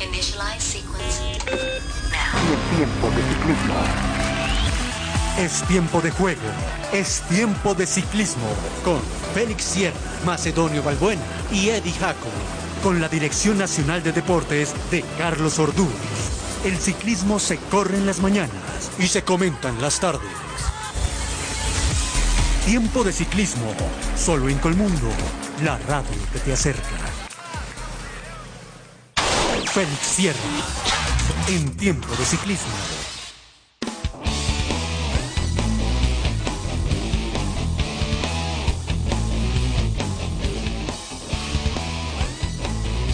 Initialize sequence now. tiempo de ciclismo. Es tiempo de juego, es tiempo de ciclismo con Félix Sierra, Macedonio Balbuena y Eddie Jacob, con la Dirección Nacional de Deportes de Carlos Orduz. El ciclismo se corre en las mañanas y se comenta en las tardes. Tiempo de ciclismo, solo en Colmundo, la radio que te acerca. Félix Sierra, en tiempo de ciclismo.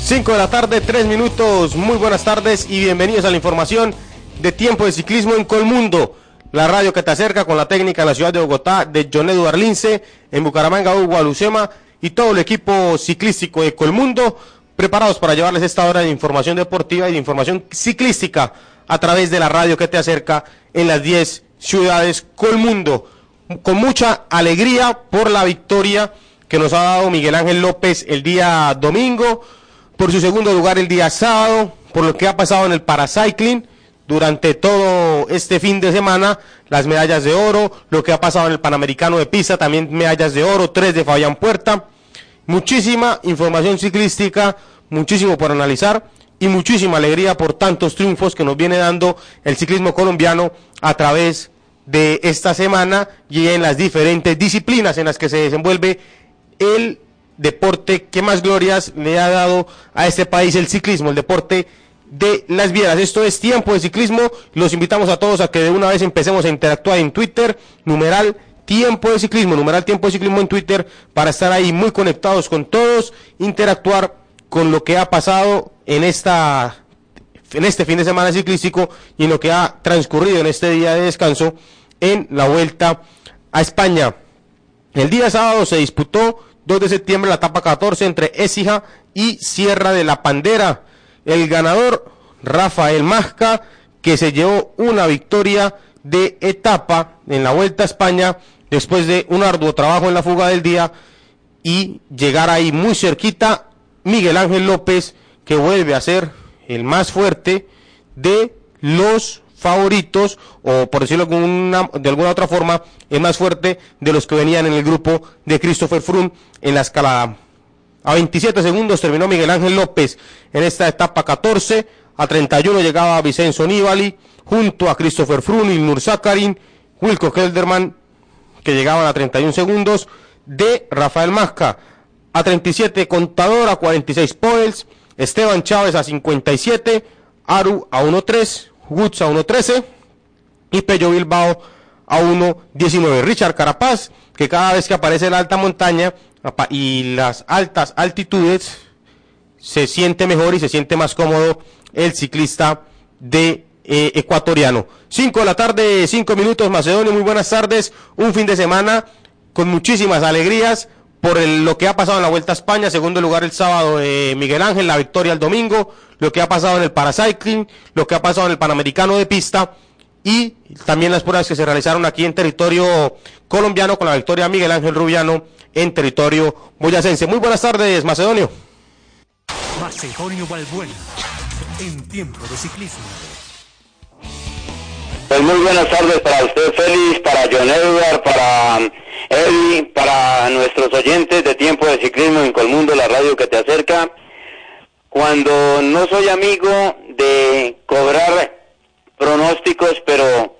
5 de la tarde, 3 minutos. Muy buenas tardes y bienvenidos a la información de tiempo de ciclismo en Colmundo. La radio que te acerca con la técnica en la ciudad de Bogotá de John Eduard Lince, en Bucaramanga, Hugo Alucema y todo el equipo ciclístico de Colmundo, preparados para llevarles esta hora de información deportiva y de información ciclística a través de la radio que te acerca en las 10 ciudades Colmundo. Con mucha alegría por la victoria que nos ha dado Miguel Ángel López el día domingo por su segundo lugar el día sábado, por lo que ha pasado en el paracycling durante todo este fin de semana, las medallas de oro, lo que ha pasado en el Panamericano de Pisa, también medallas de oro, tres de Fabián Puerta, muchísima información ciclística, muchísimo por analizar y muchísima alegría por tantos triunfos que nos viene dando el ciclismo colombiano a través de esta semana y en las diferentes disciplinas en las que se desenvuelve el deporte que más glorias le ha dado a este país el ciclismo, el deporte de las vieras. Esto es tiempo de ciclismo. Los invitamos a todos a que de una vez empecemos a interactuar en Twitter, numeral tiempo de ciclismo, numeral tiempo de ciclismo en Twitter, para estar ahí muy conectados con todos, interactuar con lo que ha pasado en esta en este fin de semana ciclístico y en lo que ha transcurrido en este día de descanso en la vuelta a España. El día sábado se disputó 2 de septiembre, la etapa 14 entre Écija y Sierra de la Pandera. El ganador, Rafael Masca, que se llevó una victoria de etapa en la Vuelta a España después de un arduo trabajo en la fuga del día y llegar ahí muy cerquita Miguel Ángel López, que vuelve a ser el más fuerte de los favoritos, o por decirlo de alguna otra forma, es más fuerte de los que venían en el grupo de Christopher Froome en la escalada. A 27 segundos terminó Miguel Ángel López en esta etapa 14, a 31 llegaba Vicenzo Nibali, junto a Christopher Froome, Nur Zakarin, Wilco Kelderman, que llegaban a 31 segundos, de Rafael Masca, a 37 Contador, a 46 Poels, Esteban Chávez a 57, Aru a 1.3, Woods a 1.13 y Pello Bilbao a 1.19. Richard Carapaz, que cada vez que aparece la alta montaña y las altas altitudes, se siente mejor y se siente más cómodo el ciclista de eh, ecuatoriano. 5 de la tarde, 5 minutos, Macedonio, muy buenas tardes. Un fin de semana con muchísimas alegrías por lo que ha pasado en la Vuelta a España, segundo lugar el sábado de Miguel Ángel, la victoria el domingo, lo que ha pasado en el Paracycling, lo que ha pasado en el Panamericano de Pista y también las pruebas que se realizaron aquí en territorio colombiano con la victoria de Miguel Ángel Rubiano en territorio boyacense. Muy buenas tardes, Macedonio. Macedonio Balbuena, en tiempo de ciclismo. Pues muy buenas tardes para usted, Félix, para John Edward, para Eli, para nuestros oyentes de Tiempo de Ciclismo en Colmundo, la radio que te acerca. Cuando no soy amigo de cobrar pronósticos, pero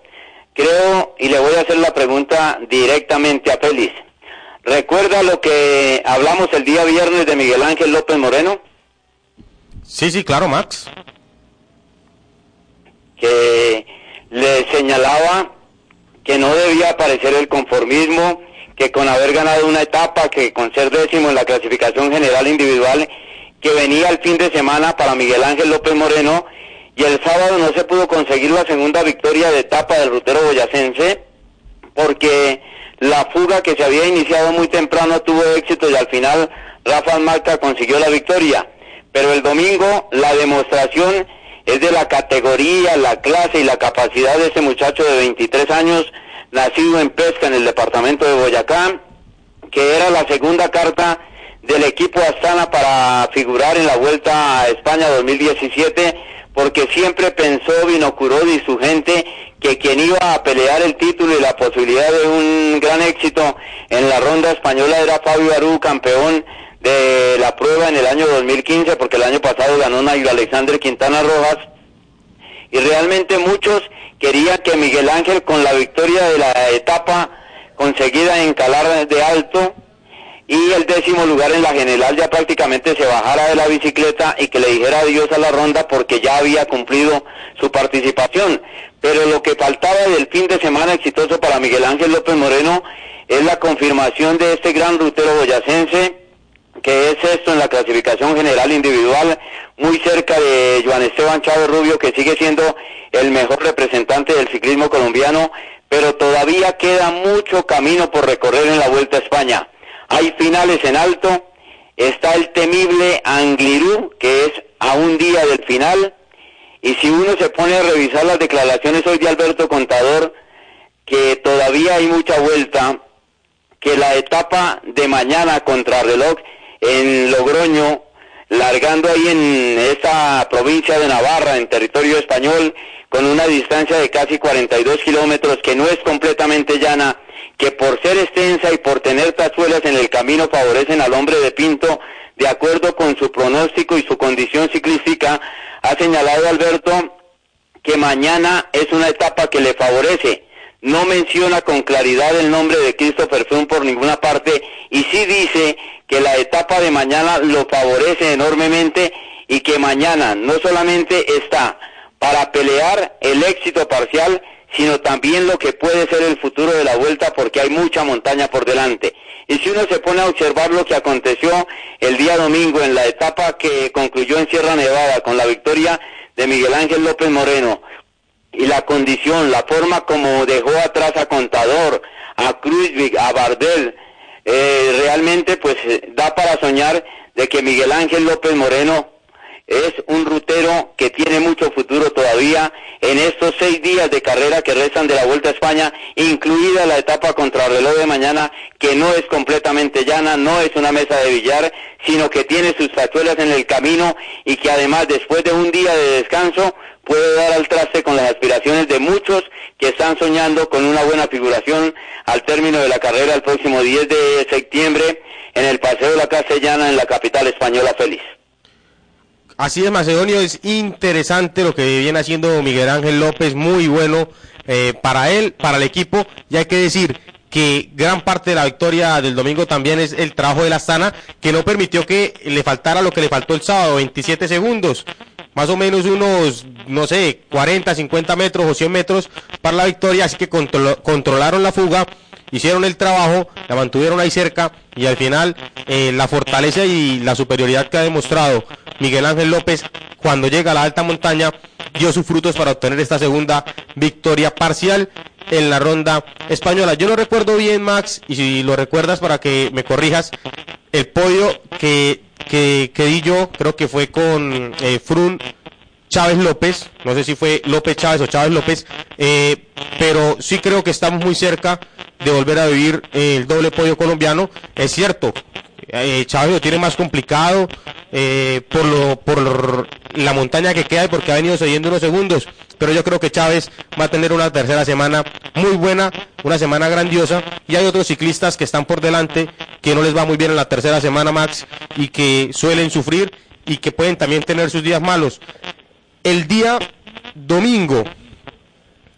creo, y le voy a hacer la pregunta directamente a Félix. ¿Recuerda lo que hablamos el día viernes de Miguel Ángel López Moreno? Sí, sí, claro, Max. Que le señalaba que no debía aparecer el conformismo, que con haber ganado una etapa, que con ser décimo en la clasificación general individual, que venía el fin de semana para Miguel Ángel López Moreno, y el sábado no se pudo conseguir la segunda victoria de etapa del rutero boyacense, porque la fuga que se había iniciado muy temprano tuvo éxito y al final Rafa Marca consiguió la victoria. Pero el domingo la demostración es de la categoría, la clase y la capacidad de ese muchacho de 23 años, nacido en Pesca, en el departamento de Boyacá, que era la segunda carta del equipo Astana para figurar en la Vuelta a España 2017, porque siempre pensó Vinocurodi y su gente que quien iba a pelear el título y la posibilidad de un gran éxito en la ronda española era Fabio Aru, campeón de la prueba en el año 2015, porque el año pasado ganó Nairo Alexander Quintana Rojas. Y realmente muchos querían que Miguel Ángel, con la victoria de la etapa conseguida en Calar de Alto, y el décimo lugar en la general ya prácticamente se bajara de la bicicleta y que le dijera adiós a la ronda porque ya había cumplido su participación. Pero lo que faltaba del fin de semana exitoso para Miguel Ángel López Moreno es la confirmación de este gran rutero boyacense que es esto en la clasificación general individual, muy cerca de Juan Esteban Chávez Rubio, que sigue siendo el mejor representante del ciclismo colombiano, pero todavía queda mucho camino por recorrer en la Vuelta a España. Hay finales en alto, está el temible Anglirú, que es a un día del final, y si uno se pone a revisar las declaraciones hoy de Alberto Contador, que todavía hay mucha vuelta, que la etapa de mañana contra reloj en Logroño, largando ahí en esa provincia de Navarra, en territorio español, con una distancia de casi 42 kilómetros, que no es completamente llana, que por ser extensa y por tener tazuelas en el camino favorecen al hombre de Pinto, de acuerdo con su pronóstico y su condición ciclística, ha señalado Alberto que mañana es una etapa que le favorece. No menciona con claridad el nombre de Christopher Froome por ninguna parte y sí dice que la etapa de mañana lo favorece enormemente y que mañana no solamente está para pelear el éxito parcial, sino también lo que puede ser el futuro de la vuelta porque hay mucha montaña por delante. Y si uno se pone a observar lo que aconteció el día domingo en la etapa que concluyó en Sierra Nevada con la victoria de Miguel Ángel López Moreno y la condición, la forma como dejó atrás a Contador, a Cruzvik, a Bardel, eh, realmente pues da para soñar de que Miguel Ángel López Moreno es un rutero que tiene mucho futuro todavía en estos seis días de carrera que restan de la Vuelta a España, incluida la etapa contra reloj de mañana, que no es completamente llana, no es una mesa de billar, sino que tiene sus tachuelas en el camino y que además después de un día de descanso puede dar al traste con las aspiraciones de muchos que están soñando con una buena figuración al término de la carrera el próximo 10 de septiembre en el Paseo de la Castellana en la capital española feliz. Así es, Macedonio, es interesante lo que viene haciendo Miguel Ángel López, muy bueno eh, para él, para el equipo, y hay que decir que gran parte de la victoria del domingo también es el trabajo de la Astana, que no permitió que le faltara lo que le faltó el sábado, 27 segundos, más o menos unos, no sé, 40, 50 metros o 100 metros para la victoria, así que control, controlaron la fuga, hicieron el trabajo, la mantuvieron ahí cerca y al final eh, la fortaleza y la superioridad que ha demostrado Miguel Ángel López cuando llega a la alta montaña dio sus frutos para obtener esta segunda victoria parcial en la ronda española. Yo no recuerdo bien, Max, y si lo recuerdas para que me corrijas, el podio que, que, que di yo, creo que fue con eh, Frun Chávez López, no sé si fue López Chávez o Chávez López, eh, pero sí creo que estamos muy cerca de volver a vivir el doble podio colombiano. Es cierto, eh, Chávez lo tiene más complicado eh, por, lo, por la montaña que queda y porque ha venido cediendo unos segundos. Pero yo creo que Chávez va a tener una tercera semana muy buena, una semana grandiosa. Y hay otros ciclistas que están por delante que no les va muy bien en la tercera semana, Max, y que suelen sufrir y que pueden también tener sus días malos. El día domingo,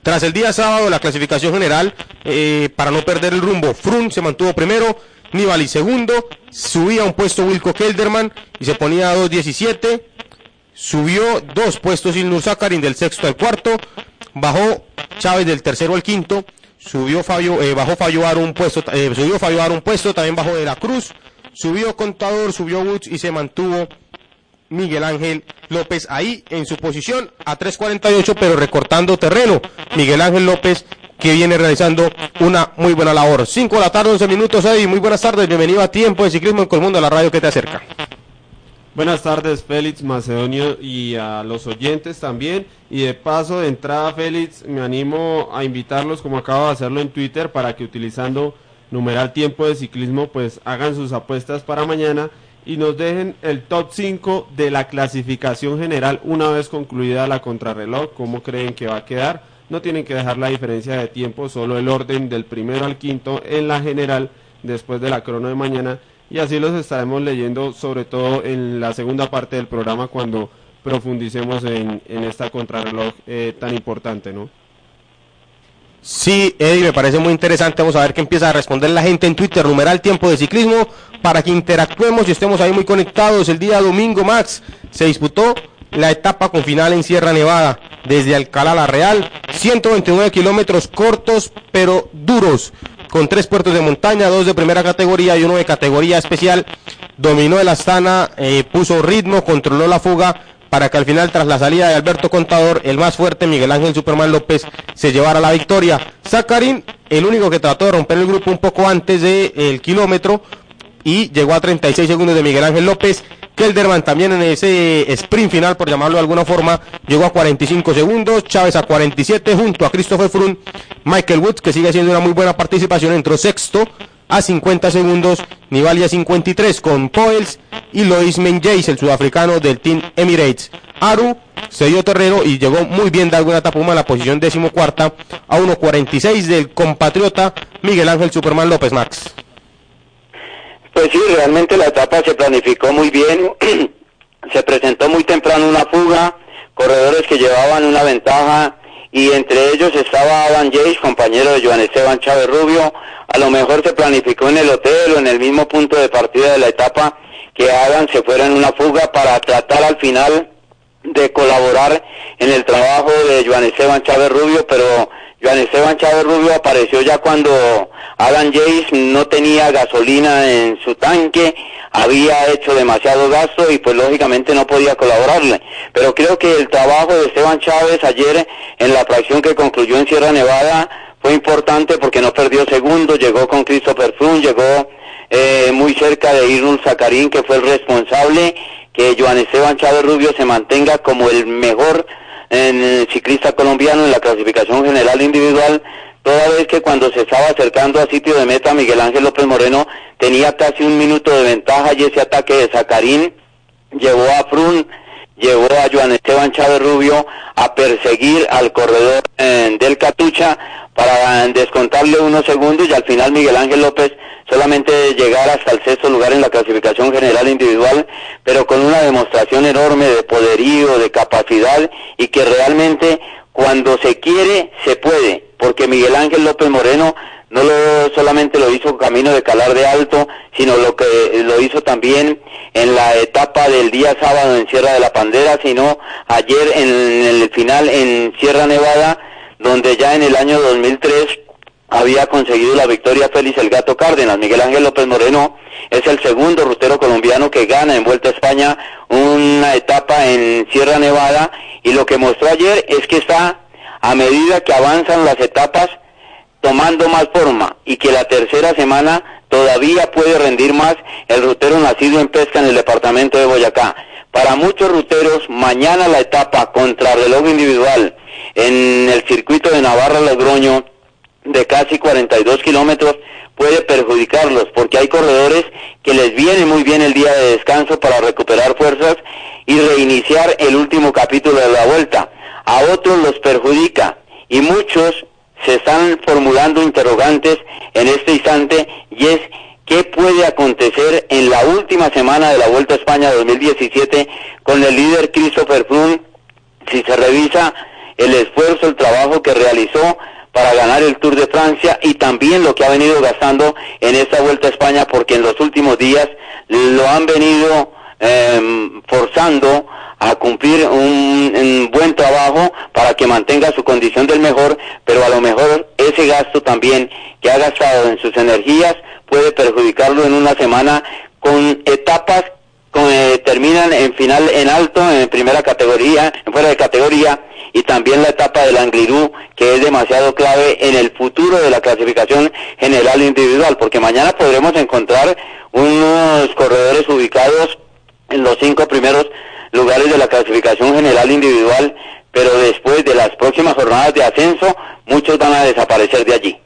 tras el día sábado, la clasificación general, eh, para no perder el rumbo, Frun se mantuvo primero, Nibali segundo, subía un puesto Wilco Kelderman y se ponía a 2.17, subió dos puestos Ilnur Zakarin del sexto al cuarto, bajó Chávez del tercero al quinto, subió Fabio, eh, bajó Fabio un puesto, eh, subió Fabio un puesto, también bajó de la Cruz, subió Contador, subió Woods y se mantuvo Miguel Ángel López ahí en su posición a 3.48 pero recortando terreno. Miguel Ángel López que viene realizando una muy buena labor. 5 de la tarde, 11 minutos ahí. Muy buenas tardes, bienvenido a Tiempo de Ciclismo en Colmundo, la radio que te acerca. Buenas tardes, Félix Macedonio y a los oyentes también. Y de paso, de entrada, Félix, me animo a invitarlos, como acabo de hacerlo en Twitter, para que utilizando numeral tiempo de ciclismo, pues hagan sus apuestas para mañana y nos dejen el top 5 de la clasificación general una vez concluida la contrarreloj, cómo creen que va a quedar. No tienen que dejar la diferencia de tiempo, solo el orden del primero al quinto en la general después de la crono de mañana y así los estaremos leyendo sobre todo en la segunda parte del programa cuando profundicemos en, en esta contrarreloj eh, tan importante, ¿no? Sí, Eddie, me parece muy interesante. Vamos a ver qué empieza a responder la gente en Twitter, numeral tiempo de ciclismo, para que interactuemos y estemos ahí muy conectados. El día domingo, Max, se disputó la etapa con final en Sierra Nevada, desde Alcalá la Real, 129 kilómetros cortos pero duros, con tres puertos de montaña, dos de primera categoría y uno de categoría especial. Dominó el Astana, eh, puso ritmo, controló la fuga, para que al final, tras la salida de Alberto Contador, el más fuerte, Miguel Ángel Superman López, se llevara la victoria. Zacarín, el único que trató de romper el grupo un poco antes del kilómetro y llegó a 36 segundos de Miguel Ángel López. Kelderman también en ese sprint final, por llamarlo de alguna forma, llegó a 45 segundos, Chávez a 47 junto a Christopher Froome, Michael Woods, que sigue haciendo una muy buena participación, entró sexto a 50 segundos, Nibali a 53 con Poels y Lois Menjays, el sudafricano del Team Emirates. Aru se dio terreno y llegó muy bien de alguna tapuma en la posición decimocuarta a 1.46 del compatriota Miguel Ángel Superman López Max. Pues sí, realmente la etapa se planificó muy bien, se presentó muy temprano una fuga, corredores que llevaban una ventaja y entre ellos estaba Adam Jace, compañero de Joan Esteban Chávez Rubio, a lo mejor se planificó en el hotel o en el mismo punto de partida de la etapa que Adam se fuera en una fuga para tratar al final de colaborar en el trabajo de Joan Esteban Chávez Rubio, pero Joan Esteban Chávez Rubio apareció ya cuando Alan Jace no tenía gasolina en su tanque, había hecho demasiado gasto y pues lógicamente no podía colaborarle. Pero creo que el trabajo de Esteban Chávez ayer en la fracción que concluyó en Sierra Nevada fue importante porque no perdió segundo, llegó con Christopher Froome, llegó eh, muy cerca de Irul Zacarín que fue el responsable que Joan Esteban Chávez Rubio se mantenga como el mejor en el ciclista colombiano en la clasificación general individual, toda vez que cuando se estaba acercando a sitio de meta Miguel Ángel López Moreno tenía casi un minuto de ventaja y ese ataque de Zacarín llevó a Frun, llevó a Joan Esteban Chávez Rubio a perseguir al corredor eh, del Catucha para descontarle unos segundos y al final Miguel Ángel López solamente llegar hasta el sexto lugar en la clasificación general individual, pero con una demostración enorme de poderío, de capacidad y que realmente cuando se quiere se puede, porque Miguel Ángel López Moreno no lo solamente lo hizo camino de Calar de Alto, sino lo que lo hizo también en la etapa del día sábado en Sierra de la Pandera, sino ayer en el final en Sierra Nevada donde ya en el año 2003 había conseguido la victoria Félix el Gato Cárdenas. Miguel Ángel López Moreno es el segundo rutero colombiano que gana en Vuelta a España una etapa en Sierra Nevada y lo que mostró ayer es que está a medida que avanzan las etapas tomando más forma y que la tercera semana todavía puede rendir más el rutero nacido en pesca en el departamento de Boyacá. Para muchos ruteros, mañana la etapa contra reloj individual en el circuito de Navarra Logroño de casi 42 kilómetros puede perjudicarlos porque hay corredores que les viene muy bien el día de descanso para recuperar fuerzas y reiniciar el último capítulo de la vuelta. A otros los perjudica y muchos se están formulando interrogantes en este instante y es qué puede acontecer en la última semana de la Vuelta a España 2017 con el líder Christopher Froome si se revisa el esfuerzo, el trabajo que realizó para ganar el Tour de Francia y también lo que ha venido gastando en esta Vuelta a España porque en los últimos días lo han venido em, forzando a cumplir un, buen trabajo para que mantenga su condición del mejor, pero a lo mejor ese gasto también que ha gastado en sus energías puede perjudicarlo en una semana con etapas que terminan en final en alto, en primera categoría, en fuera de categoría, y también la etapa del Anglirú, que es demasiado clave en el futuro de la clasificación general individual, porque mañana podremos encontrar unos corredores ubicados en los cinco primeros lugares de la clasificación general individual, pero después de las próximas jornadas de ascenso, muchos van a desaparecer de allí.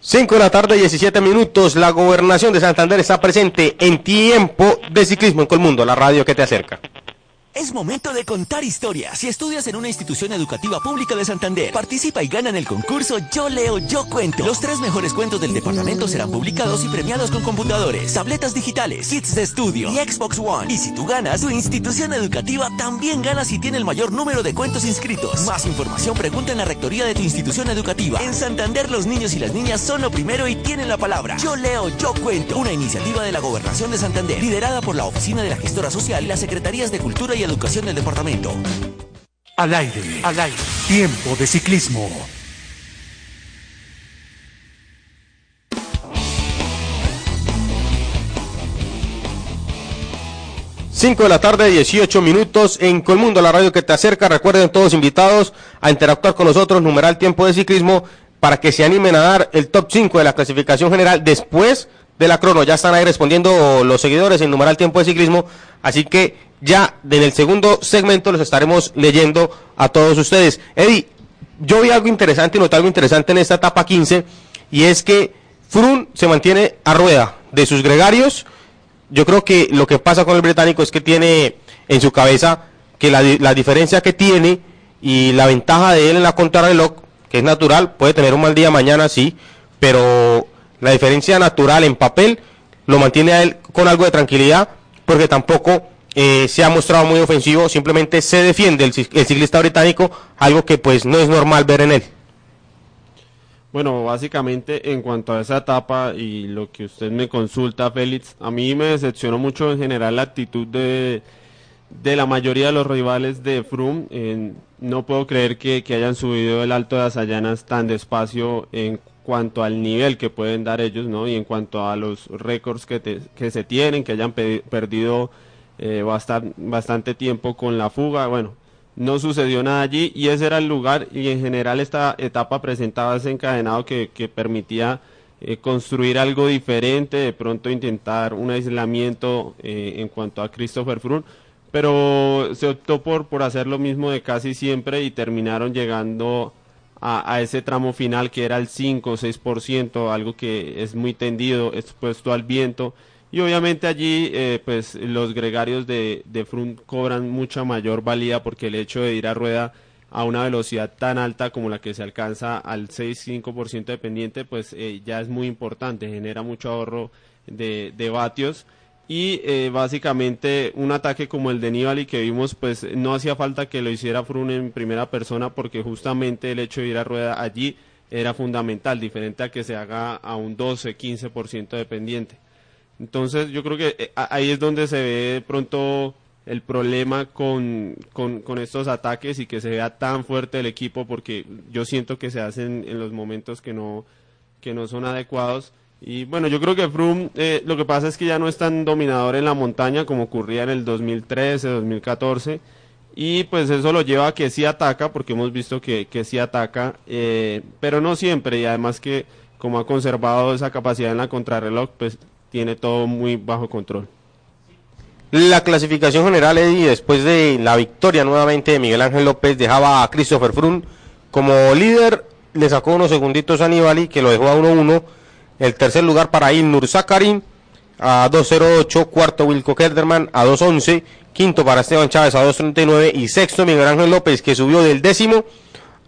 5 de la tarde, 17 minutos. La gobernación de Santander está presente en tiempo de ciclismo en Colmundo, la radio que te acerca. Es momento de contar historias. Si estudias en una institución educativa pública de Santander, participa y gana en el concurso Yo Leo, Yo Cuento. Los tres mejores cuentos del departamento serán publicados y premiados con computadores, tabletas digitales, kits de estudio y Xbox One. Y si tú ganas, tu institución educativa también gana si tiene el mayor número de cuentos inscritos. Más información pregunta en la rectoría de tu institución educativa. En Santander los niños y las niñas son lo primero y tienen la palabra. Yo Leo, Yo Cuento. Una iniciativa de la Gobernación de Santander, liderada por la Oficina de la Gestora Social y las Secretarías de Cultura y Educación del Departamento. Al aire, al aire. Tiempo de ciclismo. Cinco de la tarde, 18 minutos en Colmundo, la radio que te acerca. Recuerden todos invitados a interactuar con nosotros, numeral tiempo de ciclismo, para que se animen a dar el top 5 de la clasificación general después de la crono. Ya están ahí respondiendo los seguidores en numeral tiempo de ciclismo. Así que ya en el segundo segmento los estaremos leyendo a todos ustedes. Eddie, yo vi algo interesante y noté algo interesante en esta etapa 15 y es que Frun se mantiene a rueda de sus gregarios. Yo creo que lo que pasa con el británico es que tiene en su cabeza que la, la diferencia que tiene y la ventaja de él en la contrarreloj, que es natural, puede tener un mal día mañana, sí, pero la diferencia natural en papel lo mantiene a él con algo de tranquilidad, porque tampoco eh, se ha mostrado muy ofensivo, simplemente se defiende el, el ciclista británico, algo que pues no es normal ver en él. Bueno, básicamente en cuanto a esa etapa y lo que usted me consulta, Félix, a mí me decepcionó mucho en general la actitud de, de la mayoría de los rivales de Froome. En- no puedo creer que, que hayan subido el Alto de Asayanas tan despacio en cuanto al nivel que pueden dar ellos, ¿no? Y en cuanto a los récords que, que se tienen, que hayan pe- perdido eh, bastan- bastante tiempo con la fuga. Bueno, no sucedió nada allí y ese era el lugar y en general esta etapa presentaba ese encadenado que, que permitía eh, construir algo diferente, de pronto intentar un aislamiento eh, en cuanto a Christopher Froome, pero se optó por, por hacer lo mismo de casi siempre y terminaron llegando a, a ese tramo final que era el 5 o 6%, algo que es muy tendido, expuesto al viento. Y obviamente allí eh, pues los gregarios de, de cobran mucha mayor valía porque el hecho de ir a rueda a una velocidad tan alta como la que se alcanza al 6-5% de pendiente pues eh, ya es muy importante, genera mucho ahorro de, de vatios y eh, básicamente un ataque como el de Nibali que vimos pues no hacía falta que lo hiciera Froome en primera persona porque justamente el hecho de ir a rueda allí era fundamental, diferente a que se haga a un 12-15% de pendiente. Entonces yo creo que eh, ahí es donde se ve pronto el problema con, con, con estos ataques y que se vea tan fuerte el equipo porque yo siento que se hacen en los momentos que no, que no son adecuados. Y bueno, yo creo que Froome eh, lo que pasa es que ya no es tan dominador en la montaña como ocurría en el 2013, 2014. Y pues eso lo lleva a que sí ataca, porque hemos visto que, que sí ataca, eh, pero no siempre. Y además que como ha conservado esa capacidad en la contrarreloj, pues tiene todo muy bajo control. La clasificación general, Eddie, después de la victoria nuevamente de Miguel Ángel López, dejaba a Christopher Froome como líder, le sacó unos segunditos a Nibali, que lo dejó a 1-1. El tercer lugar para Ilnur Zakarin, a 2.08. Cuarto, Wilco Kelderman, a 2.11. Quinto para Esteban Chávez, a 2.39. Y sexto, Miguel Ángel López, que subió del décimo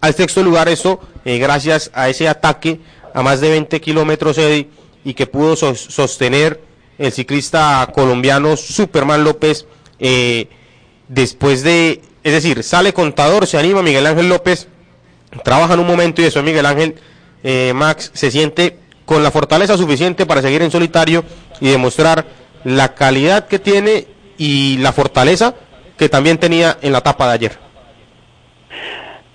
al sexto lugar. Eso eh, gracias a ese ataque a más de 20 kilómetros, Eddie, y que pudo sos- sostener el ciclista colombiano Superman López eh, después de, es decir, sale contador, se anima Miguel Ángel López, trabaja en un momento y después Miguel Ángel eh, Max se siente con la fortaleza suficiente para seguir en solitario y demostrar la calidad que tiene y la fortaleza que también tenía en la etapa de ayer.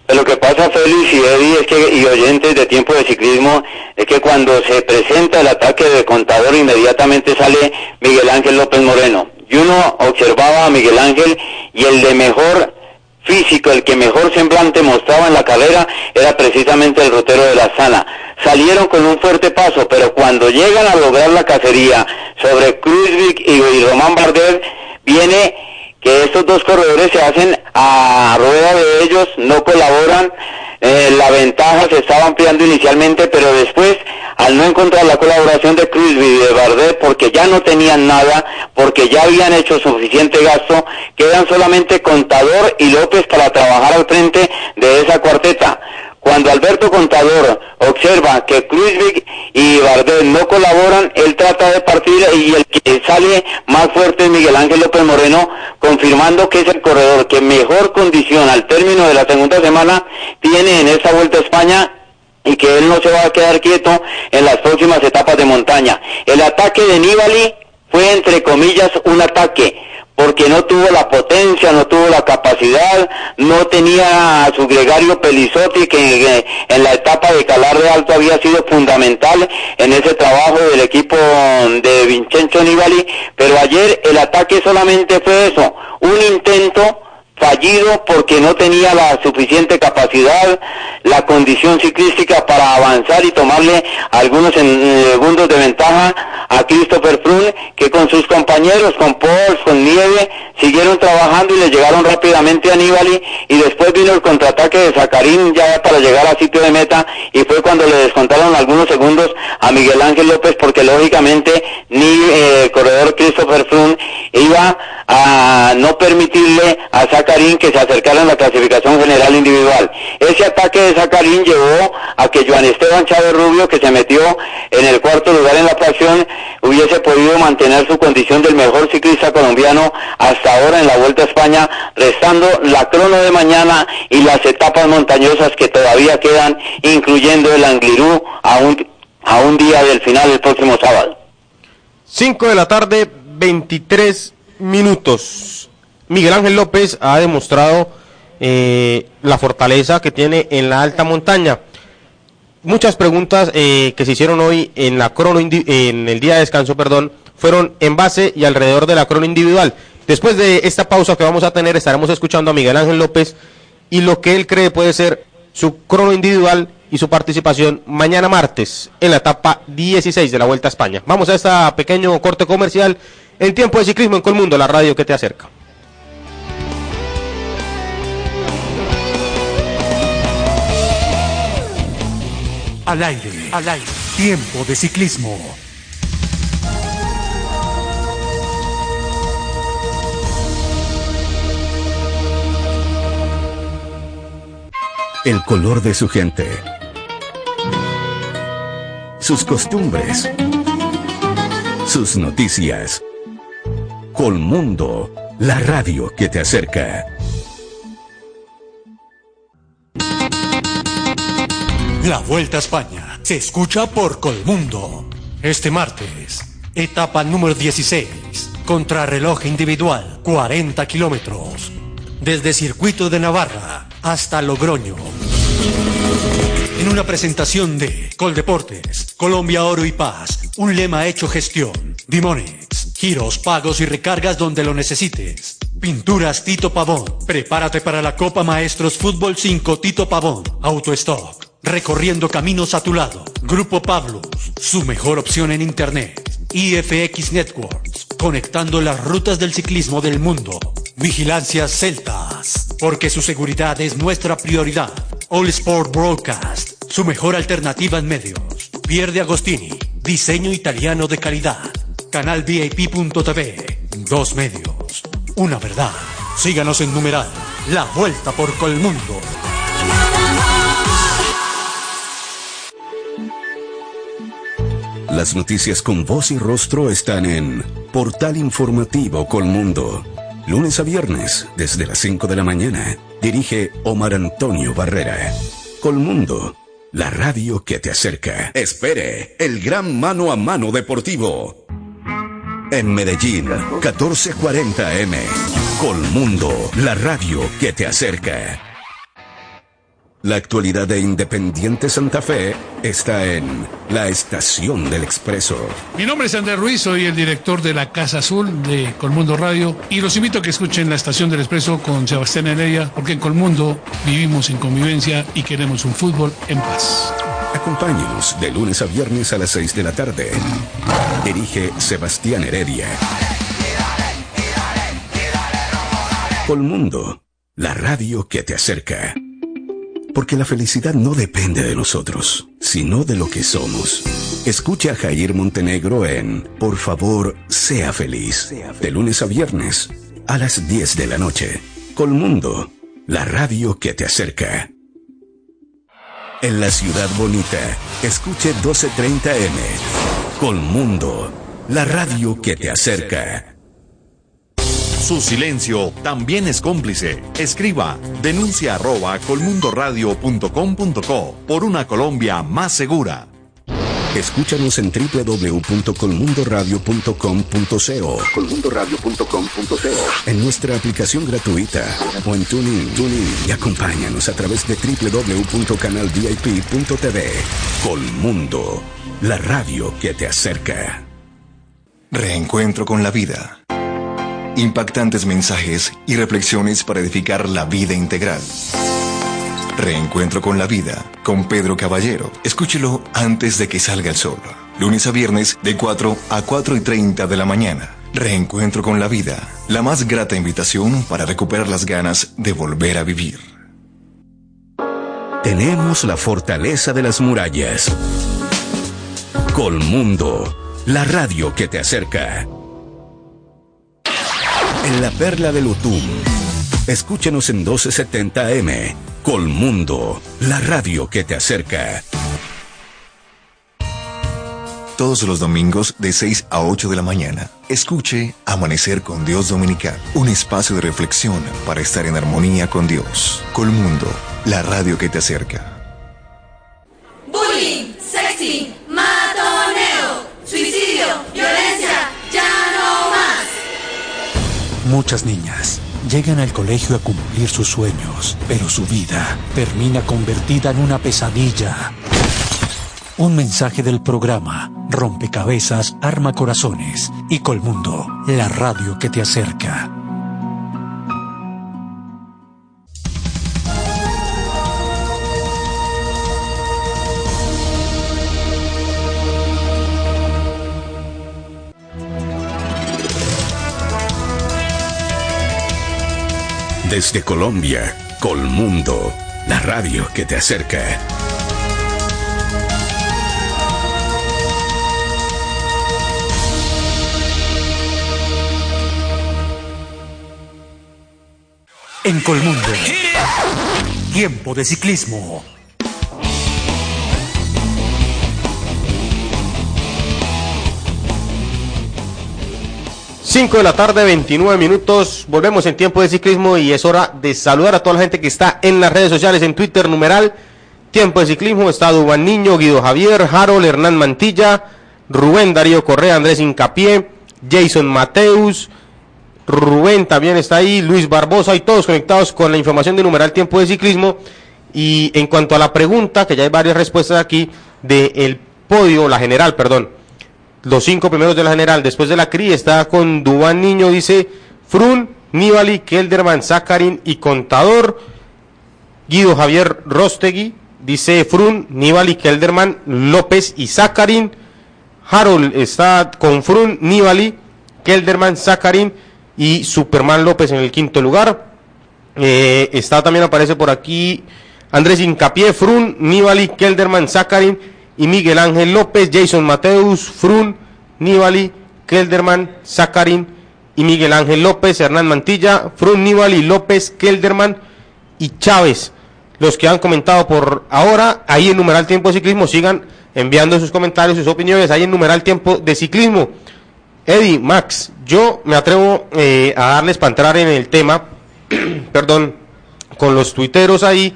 Lo que pasa, Félix y Eddie, es que, y oyentes de tiempo de ciclismo, es que cuando se presenta el ataque de contador, inmediatamente sale Miguel Ángel López Moreno. Y uno observaba a Miguel Ángel y el de mejor físico, el que mejor semblante mostraba en la carrera, era precisamente el rotero de la Sana. Salieron con un fuerte paso, pero cuando llegan a lograr la cacería sobre Cruzvik y, y Román Bardet, viene que estos dos corredores se hacen a rueda de ellos, no colaboran, eh, la ventaja se estaba ampliando inicialmente, pero después al no encontrar la colaboración de Cruz y de Bardet porque ya no tenían nada, porque ya habían hecho suficiente gasto, quedan solamente Contador y López para trabajar al frente de esa cuarteta. Cuando Alberto Contador observa que Cruzvik y Bardet no colaboran, él trata de partir y el que sale más fuerte es Miguel Ángel López Moreno, confirmando que es el corredor que mejor condición al término de la segunda semana tiene en esta Vuelta a España y que él no se va a quedar quieto en las próximas etapas de montaña. El ataque de Nibali fue entre comillas un ataque porque no tuvo la potencia, no tuvo la capacidad, no tenía a su gregario Pelizotti que, en la etapa de Calar de Alto había sido fundamental en ese trabajo del equipo de Vincenzo Nibali, pero ayer el ataque solamente fue eso, un intento fallido porque no tenía la suficiente capacidad, la condición ciclística para avanzar y tomarle algunos segundos de ventaja a Christopher Froome, que con sus compañeros, con Paul, con Nieve, siguieron trabajando y le llegaron rápidamente a Nibali y después vino el contraataque de Zacarín ya para llegar al sitio de meta y fue cuando le descontaron algunos segundos a Miguel Ángel López porque lógicamente ni eh, el corredor Christopher Froome iba a no permitirle a Zacarín que se acercara en la clasificación general individual. Ese ataque de Zacarín llevó a que Joan Esteban Chávez Rubio, que se metió en el cuarto lugar en la fracción, hubiese podido mantener su condición del mejor ciclista colombiano hasta ahora en la Vuelta a España, restando la crono de mañana y las etapas montañosas que todavía quedan, incluyendo el Anglirú a un, a un día del final del próximo sábado. 5 de la tarde, 23 minutos. Miguel Ángel López ha demostrado eh, la fortaleza que tiene en la alta montaña. Muchas preguntas eh, que se hicieron hoy en la crono en el día de descanso, perdón, fueron en base y alrededor de la crono individual. Después de esta pausa que vamos a tener, estaremos escuchando a Miguel Ángel López y lo que él cree puede ser su crono individual y su participación mañana martes en la etapa 16 de la Vuelta a España. Vamos a este pequeño corte comercial en tiempo de ciclismo en Colmundo, la radio que te acerca. Al aire, al aire. Tiempo de ciclismo. El color de su gente. Sus costumbres. Sus noticias. Colmundo, la radio que te acerca. La Vuelta a España se escucha por Colmundo. Este martes, etapa número 16, contrarreloj individual, 40 kilómetros, desde Circuito de Navarra hasta Logroño. En una presentación de Coldeportes, Colombia Oro y Paz, un lema hecho gestión, Dimonex, giros, pagos y recargas donde lo necesites. Pinturas Tito Pavón, prepárate para la Copa Maestros Fútbol 5 Tito Pavón, Autostock. Recorriendo caminos a tu lado. Grupo Pablo, su mejor opción en Internet. IFX Networks, conectando las rutas del ciclismo del mundo. Vigilancia Celtas, porque su seguridad es nuestra prioridad. All Sport Broadcast, su mejor alternativa en medios. Pierde Agostini, diseño italiano de calidad. Canal VIP.tv, dos medios, una verdad. Síganos en numeral, La Vuelta por Colmundo. Las noticias con voz y rostro están en Portal Informativo Colmundo. Lunes a viernes, desde las 5 de la mañana. Dirige Omar Antonio Barrera. Colmundo, la radio que te acerca. Espere, el gran mano a mano deportivo. En Medellín, 1440 M. Colmundo, la radio que te acerca. La actualidad de Independiente Santa Fe está en la estación del Expreso. Mi nombre es Andrés Ruiz, soy el director de la Casa Azul de Colmundo Radio y los invito a que escuchen la estación del Expreso con Sebastián Heredia, porque en Colmundo vivimos en convivencia y queremos un fútbol en paz. Acompáñenos de lunes a viernes a las 6 de la tarde. Dirige Sebastián Heredia. Colmundo, la radio que te acerca. Porque la felicidad no depende de nosotros, sino de lo que somos. Escucha a Jair Montenegro en Por favor, sea feliz. De lunes a viernes, a las 10 de la noche. Colmundo, la radio que te acerca. En la ciudad bonita, escuche 1230M. Colmundo, la radio que te acerca. Su silencio también es cómplice. Escriba denuncia arroba colmundoradio.com.co por una Colombia más segura. Escúchanos en www.colmundoradio.com.co colmundoradio.com.co en nuestra aplicación gratuita o en TuneIn, TuneIn y acompáñanos a través de www.canalvip.tv Colmundo, la radio que te acerca. Reencuentro con la vida. Impactantes mensajes y reflexiones para edificar la vida integral. Reencuentro con la vida con Pedro Caballero. Escúchelo antes de que salga el sol. Lunes a viernes de 4 a 4 y 30 de la mañana. Reencuentro con la vida. La más grata invitación para recuperar las ganas de volver a vivir. Tenemos la fortaleza de las murallas. Colmundo, la radio que te acerca. En la perla del Utum. Escúchenos en 1270M. Colmundo, la radio que te acerca. Todos los domingos de 6 a 8 de la mañana, escuche Amanecer con Dios Dominical, un espacio de reflexión para estar en armonía con Dios. Colmundo, la radio que te acerca. Muchas niñas llegan al colegio a cumplir sus sueños, pero su vida termina convertida en una pesadilla. Un mensaje del programa Rompecabezas, Arma Corazones y Colmundo, la radio que te acerca. Desde Colombia, Colmundo, la radio que te acerca. En Colmundo, tiempo de ciclismo. 5 de la tarde, 29 minutos. Volvemos en tiempo de ciclismo y es hora de saludar a toda la gente que está en las redes sociales, en Twitter, numeral. Tiempo de ciclismo, está Dubán Niño, Guido Javier, Harold, Hernán Mantilla, Rubén Darío Correa, Andrés Incapié, Jason Mateus, Rubén también está ahí, Luis Barbosa y todos conectados con la información de numeral tiempo de ciclismo. Y en cuanto a la pregunta, que ya hay varias respuestas aquí, del podio, la general, perdón los cinco primeros de la general. Después de la CRI está con Dubán Niño, dice Frun, Nibali, Kelderman, Zakarin y Contador. Guido Javier Rostegui, dice Frun, Nibali, Kelderman, López y Zakarin. Harold está con Frun, Nibali, Kelderman, Zakarin y Superman López en el quinto lugar. Eh, está también aparece por aquí Andrés Incapié, Frun, Nibali, Kelderman, Zakarin y Miguel Ángel López, Jason Mateus, Frun, Nibali, Kelderman, Zakarin y Miguel Ángel López, Hernán Mantilla, Frun, Nibali, López, Kelderman y Chávez. Los que han comentado por ahora, ahí en numeral tiempo de ciclismo, sigan enviando sus comentarios, sus opiniones, ahí en numeral tiempo de ciclismo. Eddie, Max, yo me atrevo eh, a darles para entrar en el tema, perdón, con los tuiteros ahí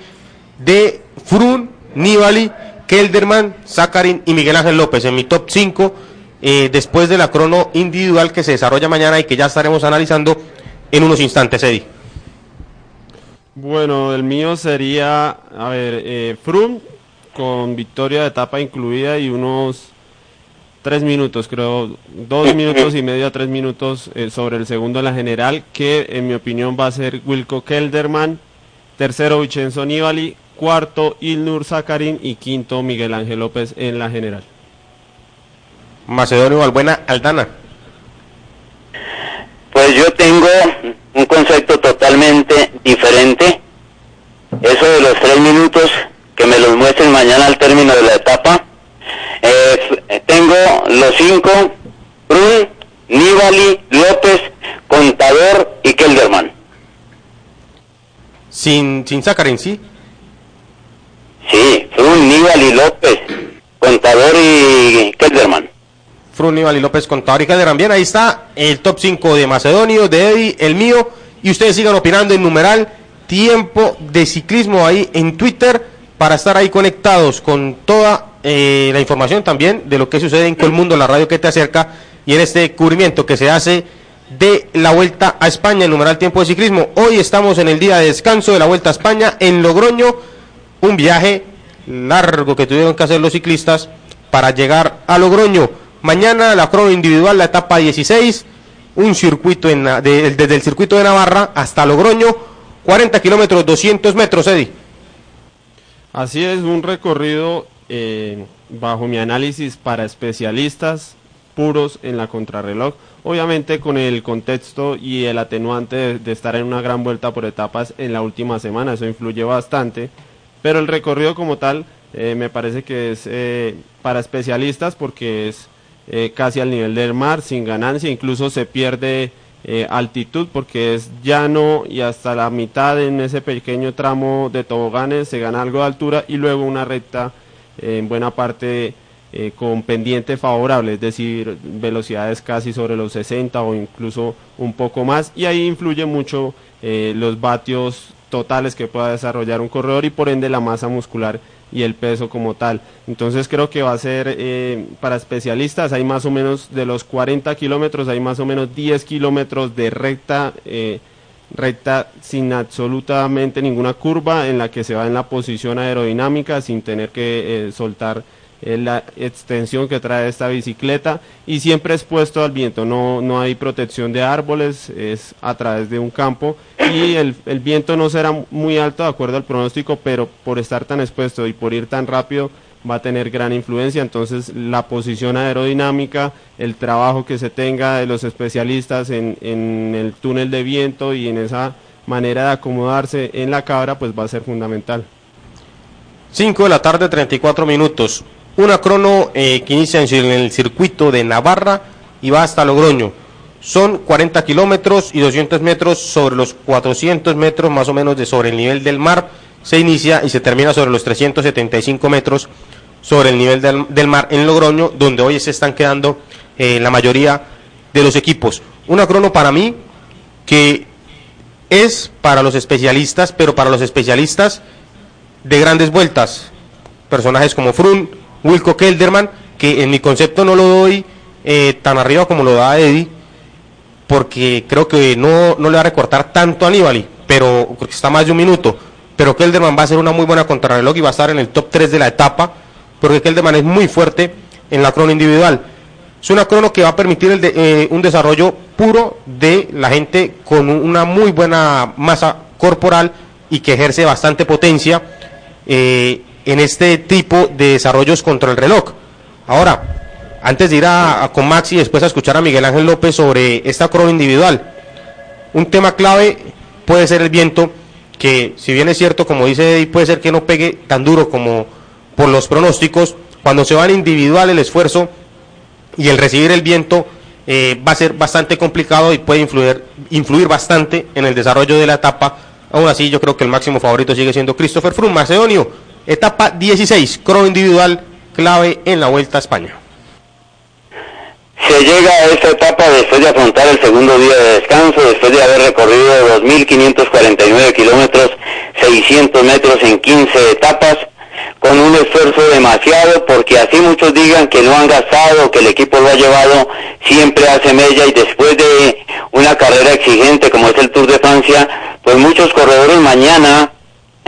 de Frun, Nibali, Kelderman, Zakarin y Miguel Ángel López en mi top 5 eh, después de la crono individual que se desarrolla mañana y que ya estaremos analizando en unos instantes, Eddie. Bueno, el mío sería, a ver, eh, Frum con victoria de etapa incluida y unos tres minutos, creo, dos minutos y medio a tres minutos eh, sobre el segundo en la general, que en mi opinión va a ser Wilco Kelderman, tercero Vincenzo Nibali, cuarto Ilnur Zacarín y quinto Miguel Ángel López en la general. Macedonio Balbuena Aldana. Pues yo tengo un concepto totalmente diferente. Eso de los tres minutos que me los muestren mañana al término de la etapa. Eh, tengo los cinco, Brun, Nibali, López, Contador y Kelderman. Sin, sin Zacarín, sí. Sí, Frun, Níbal y López, Contador y Kelderman. Frun, Níbal y López Contador y Calderán. Bien, ahí está el top 5 de Macedonio, de Eddie, el mío. Y ustedes sigan opinando en numeral tiempo de ciclismo ahí en Twitter para estar ahí conectados con toda eh, la información también de lo que sucede en Colmundo, la radio que te acerca y en este cubrimiento que se hace de la Vuelta a España, el numeral tiempo de ciclismo. Hoy estamos en el día de descanso de la Vuelta a España en Logroño, un viaje largo que tuvieron que hacer los ciclistas para llegar a Logroño. Mañana la crono individual, la etapa 16, un circuito en, desde el circuito de Navarra hasta Logroño, 40 kilómetros, 200 metros, Eddie. Así es, un recorrido eh, bajo mi análisis para especialistas puros en la contrarreloj. Obviamente con el contexto y el atenuante de, de estar en una gran vuelta por etapas en la última semana, eso influye bastante. Pero el recorrido como tal eh, me parece que es eh, para especialistas porque es eh, casi al nivel del mar, sin ganancia, incluso se pierde altitud porque es llano y hasta la mitad en ese pequeño tramo de toboganes se gana algo de altura y luego una recta en buena parte con pendiente favorable, es decir, velocidades casi sobre los 60 o incluso un poco más. Y ahí influye mucho los vatios totales que pueda desarrollar un corredor y por ende la masa muscular y el peso como tal. Entonces creo que va a ser eh, para especialistas, hay más o menos de los 40 kilómetros, hay más o menos 10 kilómetros de recta, eh, recta sin absolutamente ninguna curva en la que se va en la posición aerodinámica sin tener que eh, soltar la extensión que trae esta bicicleta y siempre expuesto al viento, no, no hay protección de árboles, es a través de un campo y el, el viento no será muy alto de acuerdo al pronóstico, pero por estar tan expuesto y por ir tan rápido va a tener gran influencia, entonces la posición aerodinámica, el trabajo que se tenga de los especialistas en, en el túnel de viento y en esa manera de acomodarse en la cabra, pues va a ser fundamental. 5 de la tarde, 34 minutos. Una crono eh, que inicia en el circuito de Navarra y va hasta Logroño. Son 40 kilómetros y 200 metros sobre los 400 metros más o menos de sobre el nivel del mar. Se inicia y se termina sobre los 375 metros sobre el nivel del, mar en Logroño, donde hoy se están quedando eh, la mayoría de los equipos. Una crono para mí que es para los especialistas, pero para los especialistas de grandes vueltas. Personajes como Frun, Wilco Kelderman, que en mi concepto no lo doy eh, tan arriba como lo da Eddie, porque creo que no, no le va a recortar tanto a Nibali, pero creo que está más de un minuto. Pero Kelderman va a ser una muy buena contrarreloj y va a estar en el top 3 de la etapa, porque Kelderman es muy fuerte en la crono individual. Es una crono que va a permitir eh, un desarrollo puro de la gente con un- una muy buena masa corporal y que ejerce bastante potencia eh, en este tipo de desarrollos contra el reloj. Ahora, antes de ir a, a con Maxi y después a escuchar a Miguel Ángel López sobre esta crono individual, un tema clave puede ser el viento, que si bien es cierto, como dice Eddie, puede ser que no pegue tan duro como por los pronósticos, cuando se va en individual el esfuerzo y el recibir el viento eh, va a ser bastante complicado y puede influir, influir bastante en el desarrollo de la etapa. Aún así, yo creo que el máximo favorito sigue siendo Christopher Froome, Macedonio, etapa 16, crono individual, clave en la Vuelta a España. Se llega a esta etapa después de afrontar el segundo día de descanso, después de haber recorrido 2.549 kilómetros, 600 metros en 15 etapas, con un esfuerzo demasiado, porque así muchos digan que no han gastado, que el equipo lo ha llevado, siempre hace mella y después de una carrera exigente como es el Tour de Francia, pues muchos corredores mañana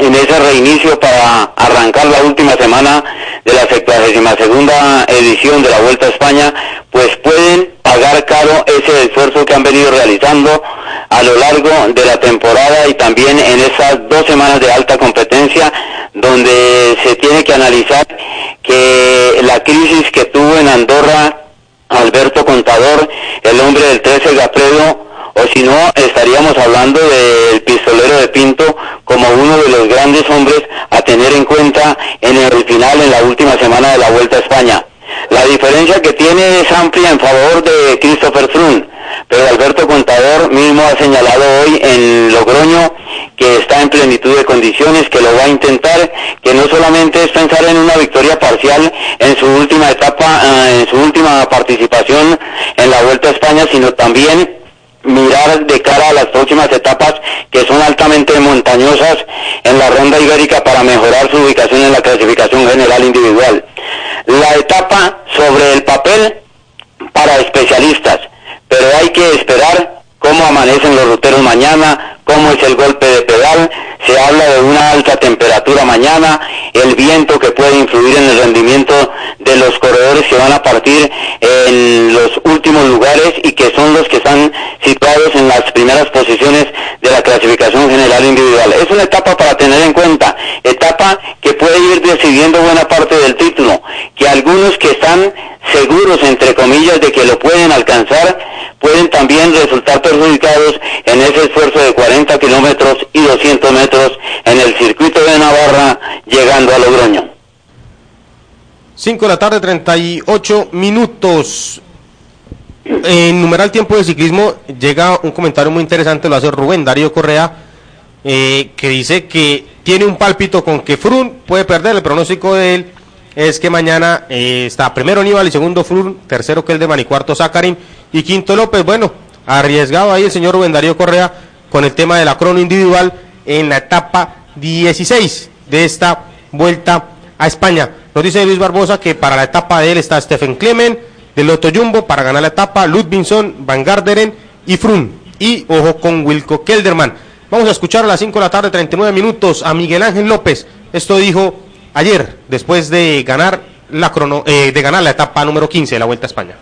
en ese reinicio para arrancar la última semana de la 72 edición de la Vuelta a España, pues pueden pagar caro ese esfuerzo que han venido realizando a lo largo de la temporada y también en esas dos semanas de alta competencia donde se tiene que analizar que la crisis que tuvo en Andorra Alberto Contador, el hombre del 13 Gapredo, o si no, estaríamos hablando del pistolero de Pinto uno de los grandes hombres a tener en cuenta en el final, en la última semana de la Vuelta a España. La diferencia que tiene es amplia en favor de Christopher Froome, pero Alberto Contador mismo ha señalado hoy en Logroño que está en plenitud de condiciones, que lo va a intentar, que no solamente es pensar en una victoria parcial en su última etapa, eh, en su última participación en la Vuelta a España, sino también mirar de cara a las próximas etapas que son altamente montañosas en la ronda ibérica para mejorar su ubicación en la clasificación general individual. La etapa sobre el papel para especialistas, pero hay que esperar cómo amanecen los ruteros mañana, cómo es el golpe de pedal, se habla de una alta temperatura mañana, el viento que puede influir en el rendimiento de los corredores que van a partir en los últimos lugares y que son los que están situados en las primeras posiciones de la clasificación general individual. Es una etapa para tener en cuenta, etapa que puede ir decidiendo buena parte del título, que algunos que están seguros, entre comillas, de que lo pueden alcanzar, pueden también resultar perjudicados en ese esfuerzo de 40 kilómetros y 200 metros en el circuito de Navarra, llegando a Logroño. 5 de la tarde, 38 minutos. En numeral tiempo de ciclismo llega un comentario muy interesante, lo hace Rubén Darío Correa, eh, que dice que tiene un pálpito con que Frun puede perder. El pronóstico de él es que mañana eh, está primero Aníbal y segundo Frun, tercero que el de Mani, cuarto Zacarín y quinto López. Bueno, arriesgado ahí el señor Rubén Darío Correa con el tema de la crono individual en la etapa 16 de esta vuelta a España. Nos dice Luis Barbosa que para la etapa de él está Stephen Clemen, del Loto Jumbo para ganar la etapa, Ludvinson, Van Garderen y Frun. Y ojo con Wilco Kelderman. Vamos a escuchar a las 5 de la tarde, 39 minutos, a Miguel Ángel López. Esto dijo ayer, después de ganar la, crono, eh, de ganar la etapa número 15 de la Vuelta a España.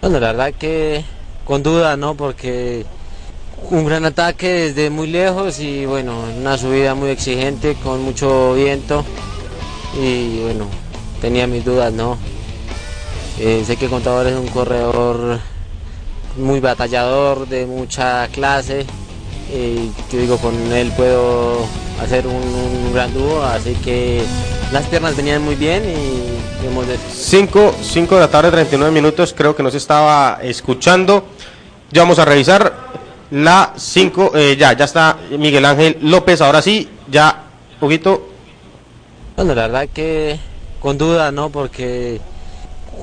Bueno, la verdad que con duda, ¿no? Porque un gran ataque desde muy lejos y bueno, una subida muy exigente con mucho viento y bueno, tenía mis dudas, ¿no? Eh, sé que Contador es un corredor muy batallador, de mucha clase. Y yo digo, con él puedo hacer un, gran dúo, así que las piernas venían muy bien y hemos de... 5, 5 de la tarde, 39 minutos, creo que nos estaba escuchando. Ya vamos a revisar la 5, eh, ya, ya está Miguel Ángel López, ahora sí, ya, poquito. Bueno, la verdad que con duda, ¿no? Porque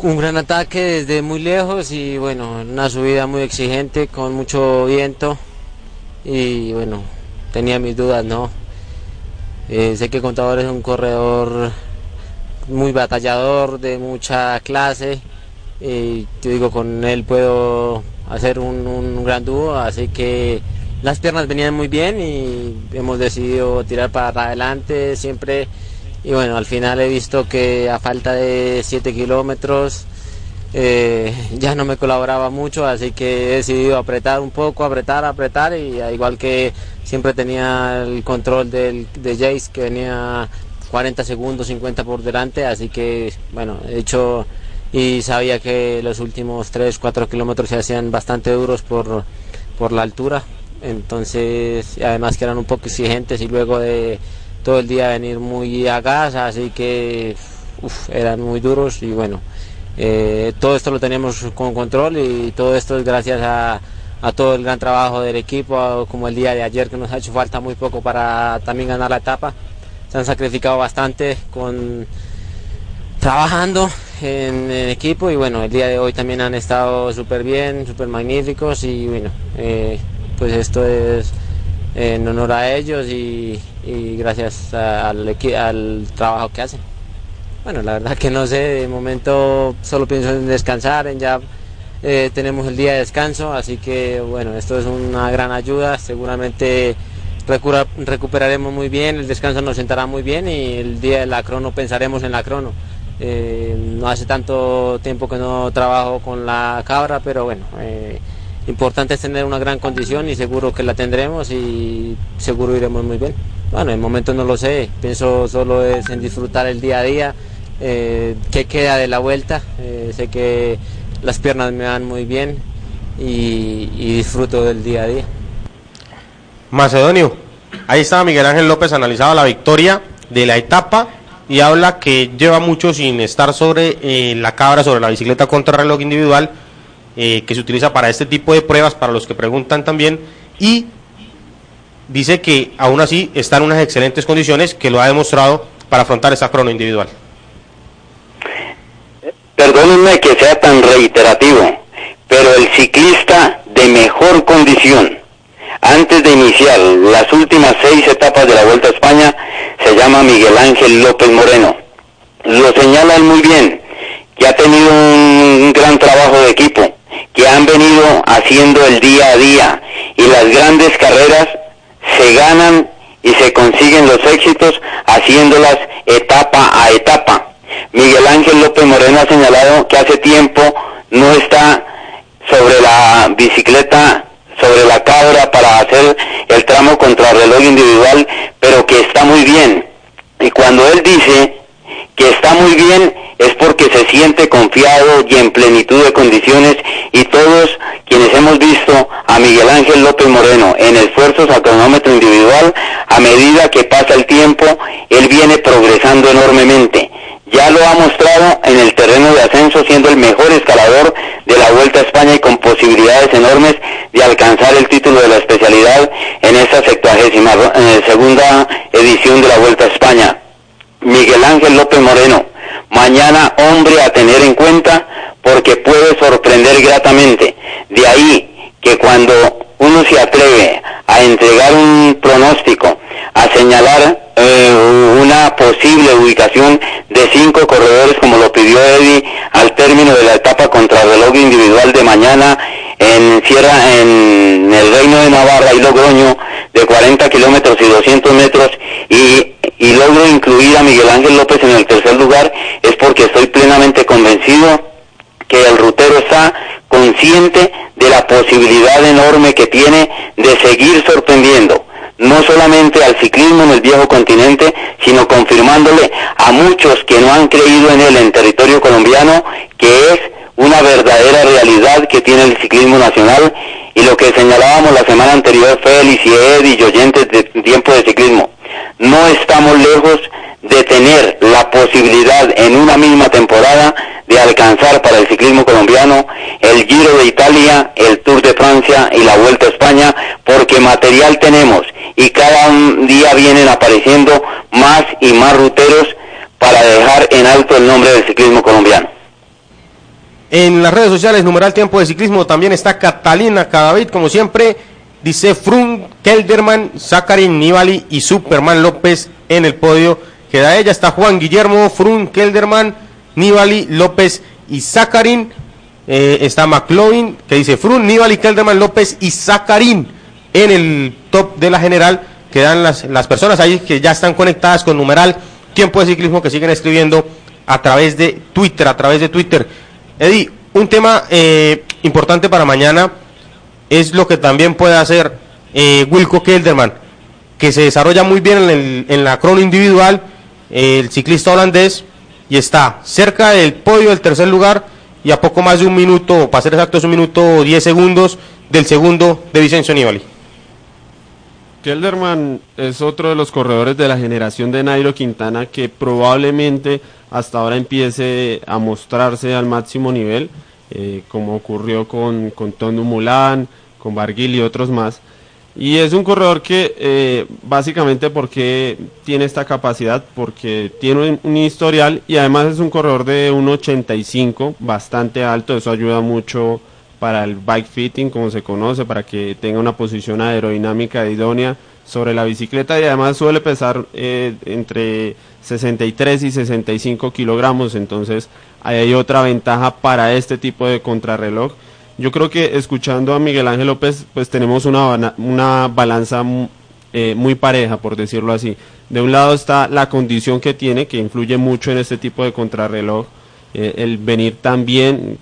un gran ataque desde muy lejos y bueno, una subida muy exigente con mucho viento y bueno, tenía mis dudas, ¿no? Eh, sé que Contador es un corredor muy batallador, de mucha clase y yo digo, con él puedo hacer un, un gran dúo, así que las piernas venían muy bien y hemos decidido tirar para adelante siempre. Y bueno, al final he visto que a falta de 7 kilómetros eh, ya no me colaboraba mucho, así que he decidido apretar un poco, apretar, apretar y al igual que siempre tenía el control del, de Jace que venía 40 segundos, 50 por delante, así que bueno, he hecho y sabía que los últimos 3, 4 kilómetros se hacían bastante duros por, por la altura, entonces además que eran un poco exigentes y luego de todo el día venir muy a gas, así que uf, eran muy duros y bueno, eh, todo esto lo teníamos con control y todo esto es gracias a, a, todo el gran trabajo del equipo, como el día de ayer que nos ha hecho falta muy poco para también ganar la etapa. Se han sacrificado bastante con trabajando en el equipo y bueno, el día de hoy también han estado súper bien, súper magníficos y bueno, eh, pues esto es en honor a ellos y, gracias al, al, trabajo que hacen. Bueno, la verdad que no sé, de momento solo pienso en descansar, en ya eh, tenemos el día de descanso, así que bueno, esto es una gran ayuda, seguramente recuperaremos muy bien, el descanso nos sentará muy bien y el día de la crono pensaremos en la crono. Eh, no hace tanto tiempo que no trabajo con la cabra, pero bueno, eh, importante es tener una gran condición y seguro que la tendremos y seguro iremos muy bien. Bueno, en el momento no lo sé, pienso solo es en disfrutar el día a día, eh, qué queda de la vuelta, eh, sé que las piernas me van muy bien y, disfruto del día a día. Macedonio, ahí estaba Miguel Ángel López, analizaba la victoria de la etapa y habla que lleva mucho sin estar sobre eh, la cabra, sobre la bicicleta contra reloj individual, eh, que se utiliza para este tipo de pruebas, para los que preguntan también, y dice que aún así está en unas excelentes condiciones, que lo ha demostrado para afrontar esa crono individual. Perdónenme que sea tan reiterativo, pero el ciclista de mejor condición, antes de iniciar las últimas seis etapas de la Vuelta a España, se llama Miguel Ángel López Moreno. Lo señalan muy bien, que ha tenido un gran trabajo de equipo, que han venido haciendo el día a día y las grandes carreras se ganan y se consiguen los éxitos haciéndolas etapa a etapa. Miguel Ángel López Moreno ha señalado que hace tiempo no está sobre la bicicleta, sobre la cabra para hacer el tramo contra reloj individual, pero que está muy bien. Y cuando él dice que está muy bien es porque se siente confiado y en plenitud de condiciones y todos quienes hemos visto a Miguel Ángel López Moreno en esfuerzos a cronómetro individual, a medida que pasa el tiempo, él viene progresando enormemente. Ya lo ha mostrado en el terreno de ascenso siendo el mejor escalador de la Vuelta a España y con posibilidades enormes de alcanzar el título de la especialidad en esta 72 segunda edición de la Vuelta a España. Miguel Ángel López Moreno, mañana hombre a tener en cuenta porque puede sorprender gratamente. De ahí que cuando uno se atreve a entregar un pronóstico, a señalar eh, una posible ubicación de cinco corredores como lo pidió Eddie al término de la etapa contra individual de mañana en Sierra, en el Reino de Navarra y Logroño de 40 kilómetros y 200 metros y, y logro incluir a Miguel Ángel López en el tercer lugar es porque estoy plenamente convencido que el rutero está consciente de la posibilidad enorme que tiene de seguir sorprendiendo no solamente al ciclismo en el viejo continente, sino confirmándole a muchos que no han creído en él en territorio colombiano que es una verdadera realidad que tiene el ciclismo nacional y lo que señalábamos la semana anterior Félix y Ed y oyentes de tiempo de ciclismo. No estamos lejos de tener la posibilidad en una misma temporada de alcanzar para el ciclismo colombiano el Giro de Italia, el Tour de Francia y la Vuelta a España, porque material tenemos y cada día vienen apareciendo más y más ruteros para dejar en alto el nombre del ciclismo colombiano. En las redes sociales, numeral tiempo de ciclismo, también está Catalina Cadavid, como siempre, dice Frun, Kelderman, Zakarin, Nibali y Superman López en el podio. Queda ella, está Juan Guillermo, Frun, Kelderman, Nibali, López y Zakarin. Eh, está McLovin, que dice Frun, Nibali, Kelderman, López y Zakarin en el top de la general. Quedan las, las personas ahí que ya están conectadas con numeral tiempo de ciclismo que siguen escribiendo a través de Twitter, a través de Twitter. Eddie, un tema eh, importante para mañana es lo que también puede hacer eh, Wilco Kelderman, que se desarrolla muy bien en, el, en la crono individual, el ciclista holandés, y está cerca del podio del tercer lugar y a poco más de un minuto, para ser exactos, un minuto diez segundos del segundo de Vicencio Nibali. Kelderman es otro de los corredores de la generación de Nairo Quintana que probablemente hasta ahora empiece a mostrarse al máximo nivel, eh, como ocurrió con, con Mulan, con Barguil y otros más. Y es un corredor que eh, básicamente porque tiene esta capacidad, porque tiene un, un, historial y además es un corredor de 1.85, bastante alto, eso ayuda mucho para el bike fitting, como se conoce, para que tenga una posición aerodinámica idónea sobre la bicicleta y además suele pesar eh, entre 63 y 65 kilogramos, entonces hay otra ventaja para este tipo de contrarreloj. Yo creo que escuchando a Miguel Ángel López, pues tenemos una, una balanza eh, muy pareja, por decirlo así. De un lado está la condición que tiene, que influye mucho en este tipo de contrarreloj, eh, el venir tan bien,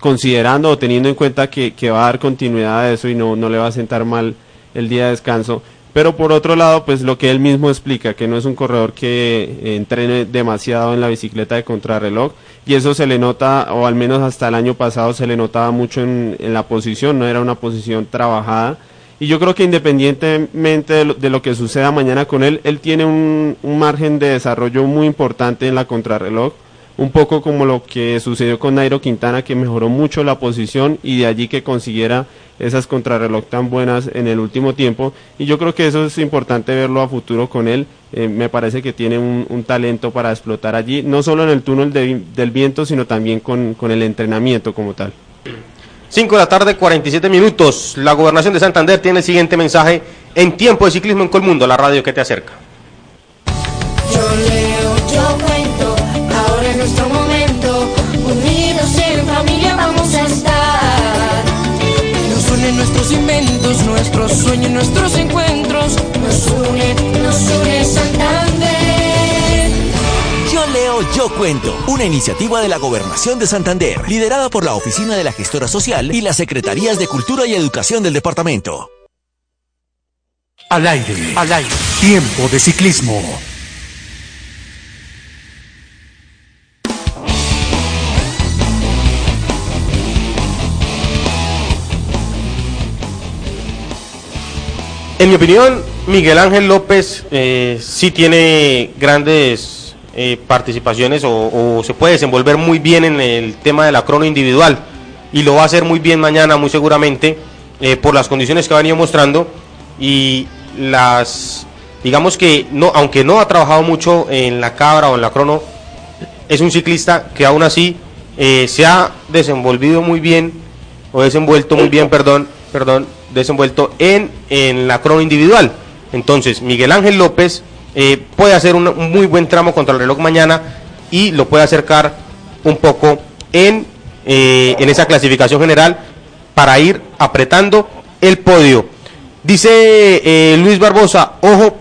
considerando o teniendo en cuenta que, que, va a dar continuidad a eso y no, no le va a sentar mal el día de descanso. Pero por otro lado, pues lo que él mismo explica, que no es un corredor que eh, entrene demasiado en la bicicleta de contrarreloj, y eso se le nota, o al menos hasta el año pasado se le notaba mucho en, la posición, no era una posición trabajada. Y yo creo que independientemente de lo, de lo que suceda mañana con él, él tiene un, un margen de desarrollo muy importante en la contrarreloj un poco como lo que sucedió con Nairo Quintana, que mejoró mucho la posición y de allí que consiguiera esas contrarreloj tan buenas en el último tiempo y yo creo que eso es importante verlo a futuro con él. Eh, me parece que tiene un, un talento para explotar allí, no solo en el túnel de- del viento, sino también con, con el entrenamiento como tal. 5 de la tarde, 47 minutos. La gobernación de Santander tiene el siguiente mensaje en tiempo de ciclismo en Colmundo, la radio que te acerca. Nuestros inventos, nuestros sueños, nuestros encuentros. Nos une, nos une Santander. Yo leo, yo cuento. Una iniciativa de la Gobernación de Santander, liderada por la Oficina de la Gestora Social y las Secretarías de Cultura y Educación del departamento. Al aire, al aire. Tiempo de ciclismo. En mi opinión, Miguel Ángel López eh, sí tiene grandes eh, participaciones o, se puede desenvolver muy bien en el tema de la crono individual y lo va a hacer muy bien mañana, muy seguramente, eh, por las condiciones que ha venido mostrando y las, digamos que no, aunque no ha trabajado mucho en la cabra o en la crono, es un ciclista que aún así eh, se ha desenvolvido muy bien o desenvuelto muy bien, perdón, perdón, desenvuelto en, en la crono individual. Entonces, Miguel Ángel López eh, puede hacer un, muy buen tramo contra el reloj mañana y lo puede acercar un poco en, eh, en esa clasificación general para ir apretando el podio. Dice eh, Luis Barbosa, ojo,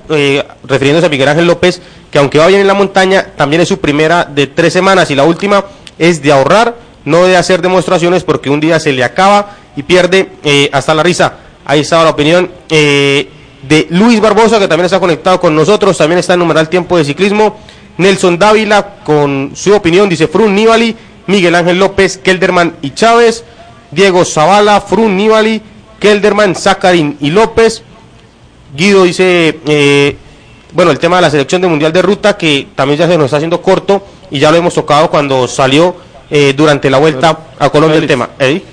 refiriéndose a Miguel Ángel López, que aunque va bien en la montaña, también es su primera de tres semanas y la última es de ahorrar, no de hacer demostraciones porque un día se le acaba y pierde eh, hasta la risa. Ahí estaba la opinión eh, de Luis Barbosa, que también está conectado con nosotros, también está en numeral tiempo de ciclismo. Nelson Dávila con su opinión, dice Frun Nibali, Miguel Ángel López, Kelderman y Chávez, Diego Zavala, Frun Nibali, Kelderman, Zacarín y López. Guido dice, eh, bueno, el tema de la selección de Mundial de Ruta, que también ya se nos está haciendo corto y ya lo hemos tocado cuando salió eh, durante la vuelta a Colombia el tema. Eddie.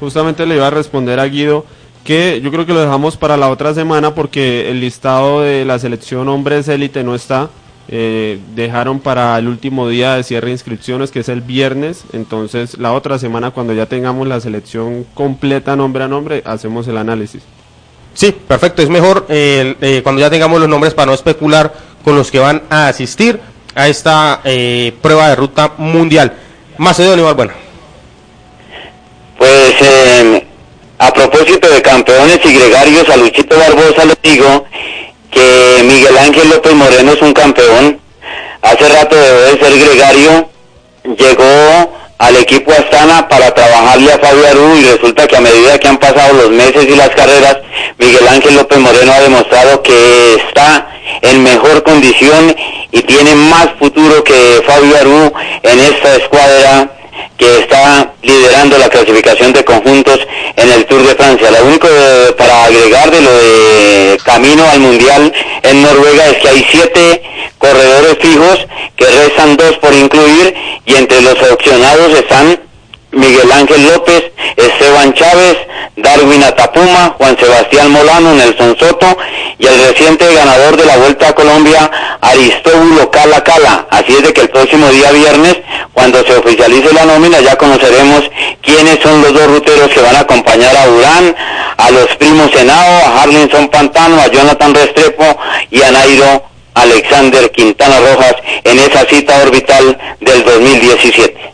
Justamente le iba a responder a Guido que yo creo que lo dejamos para la otra semana porque el listado de la selección hombres élite no está. Eh, dejaron para el último día de cierre de inscripciones que es el viernes. Entonces la otra semana cuando ya tengamos la selección completa nombre a nombre hacemos el análisis. Sí, perfecto. Es mejor eh, eh, cuando ya tengamos los nombres para no especular con los que van a asistir a esta eh, prueba de ruta mundial. Macedonio bueno. Pues eh, a propósito de campeones y gregarios, a Luchito Barbosa le digo que Miguel Ángel López Moreno es un campeón. Hace rato debe de ser gregario, llegó al equipo Astana para trabajarle a Fabio Aru y resulta que a medida que han pasado los meses y las carreras, Miguel Ángel López Moreno ha demostrado que está en mejor condición y tiene más futuro que Fabio Aru en esta escuadra que está liderando la clasificación de conjuntos en el Tour de Francia. Lo único de- para agregar de lo de camino al Mundial en Noruega es que hay siete corredores fijos que restan dos por incluir y entre los opcionados están Miguel Ángel López, Esteban Chávez, Darwin Atapuma, Juan Sebastián Molano, Nelson Soto y el reciente ganador de la Vuelta a Colombia, Aristóbulo Cala Cala. Así es de que el próximo día viernes, cuando se oficialice la nómina, ya conoceremos quiénes son los dos ruteros que van a acompañar a Urán, a los primos Henao, a Harlinson Pantano, a Jonathan Restrepo y a Nairo Alexander Quintana Rojas en esa cita orbital del 2017.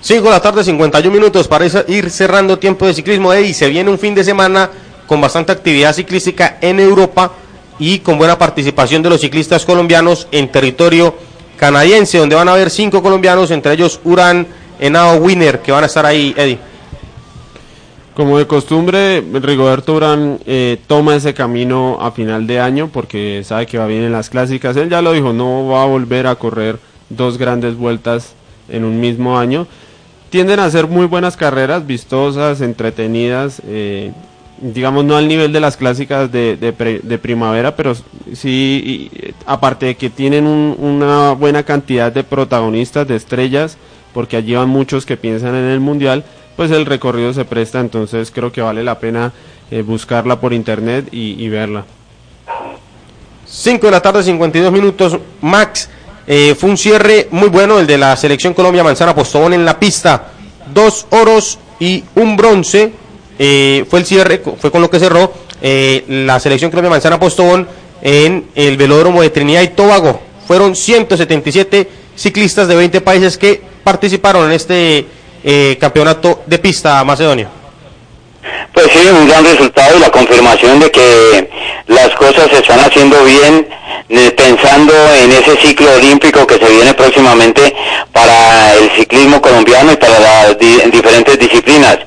5 de la tarde, 51 minutos para ir cerrando tiempo de ciclismo. Eddie, se viene un fin de semana con bastante actividad ciclística en Europa y con buena participación de los ciclistas colombianos en territorio canadiense, donde van a haber cinco colombianos, entre ellos Urán, Henao, Winner, que van a estar ahí, Eddie. Como de costumbre, Rigoberto Urán eh, toma ese camino a final de año porque sabe que va bien en las clásicas. Él ya lo dijo, no va a volver a correr dos grandes vueltas en un mismo año. Tienden a ser muy buenas carreras, vistosas, entretenidas, eh, digamos no al nivel de las clásicas de, pre- de primavera, pero sí, aparte de que tienen un- una buena cantidad de protagonistas, de estrellas, porque allí van muchos que piensan en el mundial, pues el recorrido se presta, entonces creo que vale la pena eh, buscarla por internet y, y verla. 5 de la tarde, 52 minutos. Max, eh, fue un cierre muy bueno el de la selección Colombia Manzana Postobón en la pista. Dos oros y un bronce. eh, fue el cierre, fue con lo que cerró eh, la selección Colombia Manzana Postobón en el velódromo de Trinidad y Tobago. Fueron 177 ciclistas de 20 países que participaron en este eh, campeonato de pista macedonio. Pues sí, un gran resultado y la confirmación de que las cosas se están haciendo bien, eh, pensando en ese ciclo olímpico que se viene próximamente para el ciclismo colombiano y para las di- diferentes disciplinas.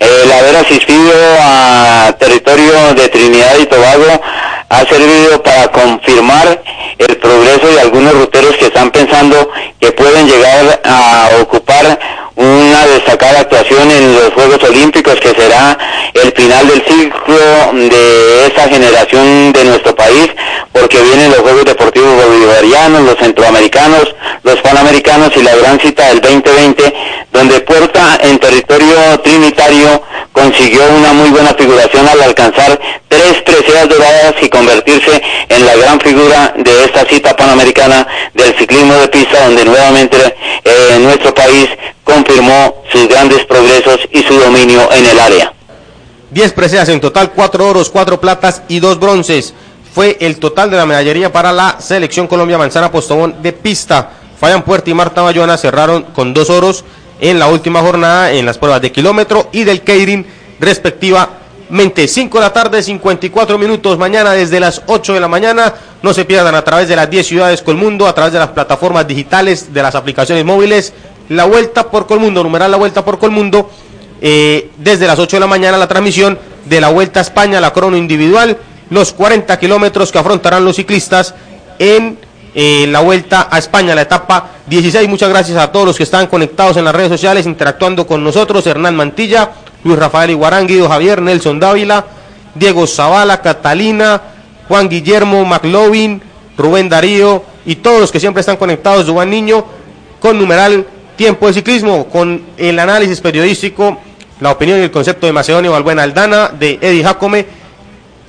El haber asistido a territorio de Trinidad y Tobago ha servido para confirmar el progreso de algunos ruteros que están pensando que pueden llegar a ocupar una destacada actuación en los Juegos Olímpicos que será el final del ciclo de esta generación de nuestro país porque vienen los Juegos Deportivos Bolivarianos, los centroamericanos, los panamericanos y la gran cita del 2020 donde Puerta en territorio trinitario consiguió una muy buena figuración al alcanzar tres preseas doradas y convertirse en la gran figura de esta cita panamericana del ciclismo de pista donde nuevamente eh, nuestro país confirmó sus grandes progresos y su dominio en el área. 10 preseas en total, 4 oros, 4 platas y 2 bronces. Fue el total de la medallería para la selección Colombia Manzana Postobón de pista. Fabián Puerta y Marta Bayona cerraron con 2 oros en la última jornada en las pruebas de kilómetro y del Keirin respectivamente. 5 de la tarde, 54 minutos. Mañana desde las 8 de la mañana. No se pierdan a través de las 10 ciudades Colmundo, a través de las plataformas digitales, de las aplicaciones móviles. La vuelta por Colmundo, numeral la vuelta por Colmundo eh, desde las 8 de la mañana la transmisión de la Vuelta a España, la crono individual, los 40 kilómetros que afrontarán los ciclistas en eh, la Vuelta a España, la etapa 16. Muchas gracias a todos los que están conectados en las redes sociales, interactuando con nosotros. Hernán Mantilla, Luis Rafael Iguarán, Guido Javier, Nelson Dávila, Diego Zavala, Catalina, Juan Guillermo, McLovin, Rubén Darío y todos los que siempre están conectados, Juan Niño, con numeral Tiempo de Ciclismo, con el análisis periodístico, la opinión y el concepto de Macedonio Balbuena Aldana, de Eddie Jacome,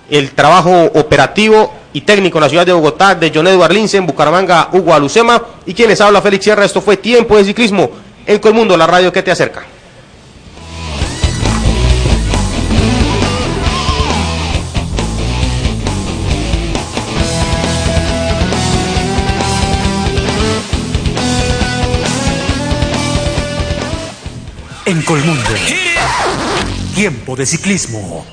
el trabajo operativo y técnico en la ciudad de Bogotá, de John Edward Lince, en Bucaramanga, Hugo Alucema, y quienes habla Félix Sierra, esto fue Tiempo de Ciclismo en Colmundo, la radio que te acerca. En Colmundo. Tiempo de ciclismo.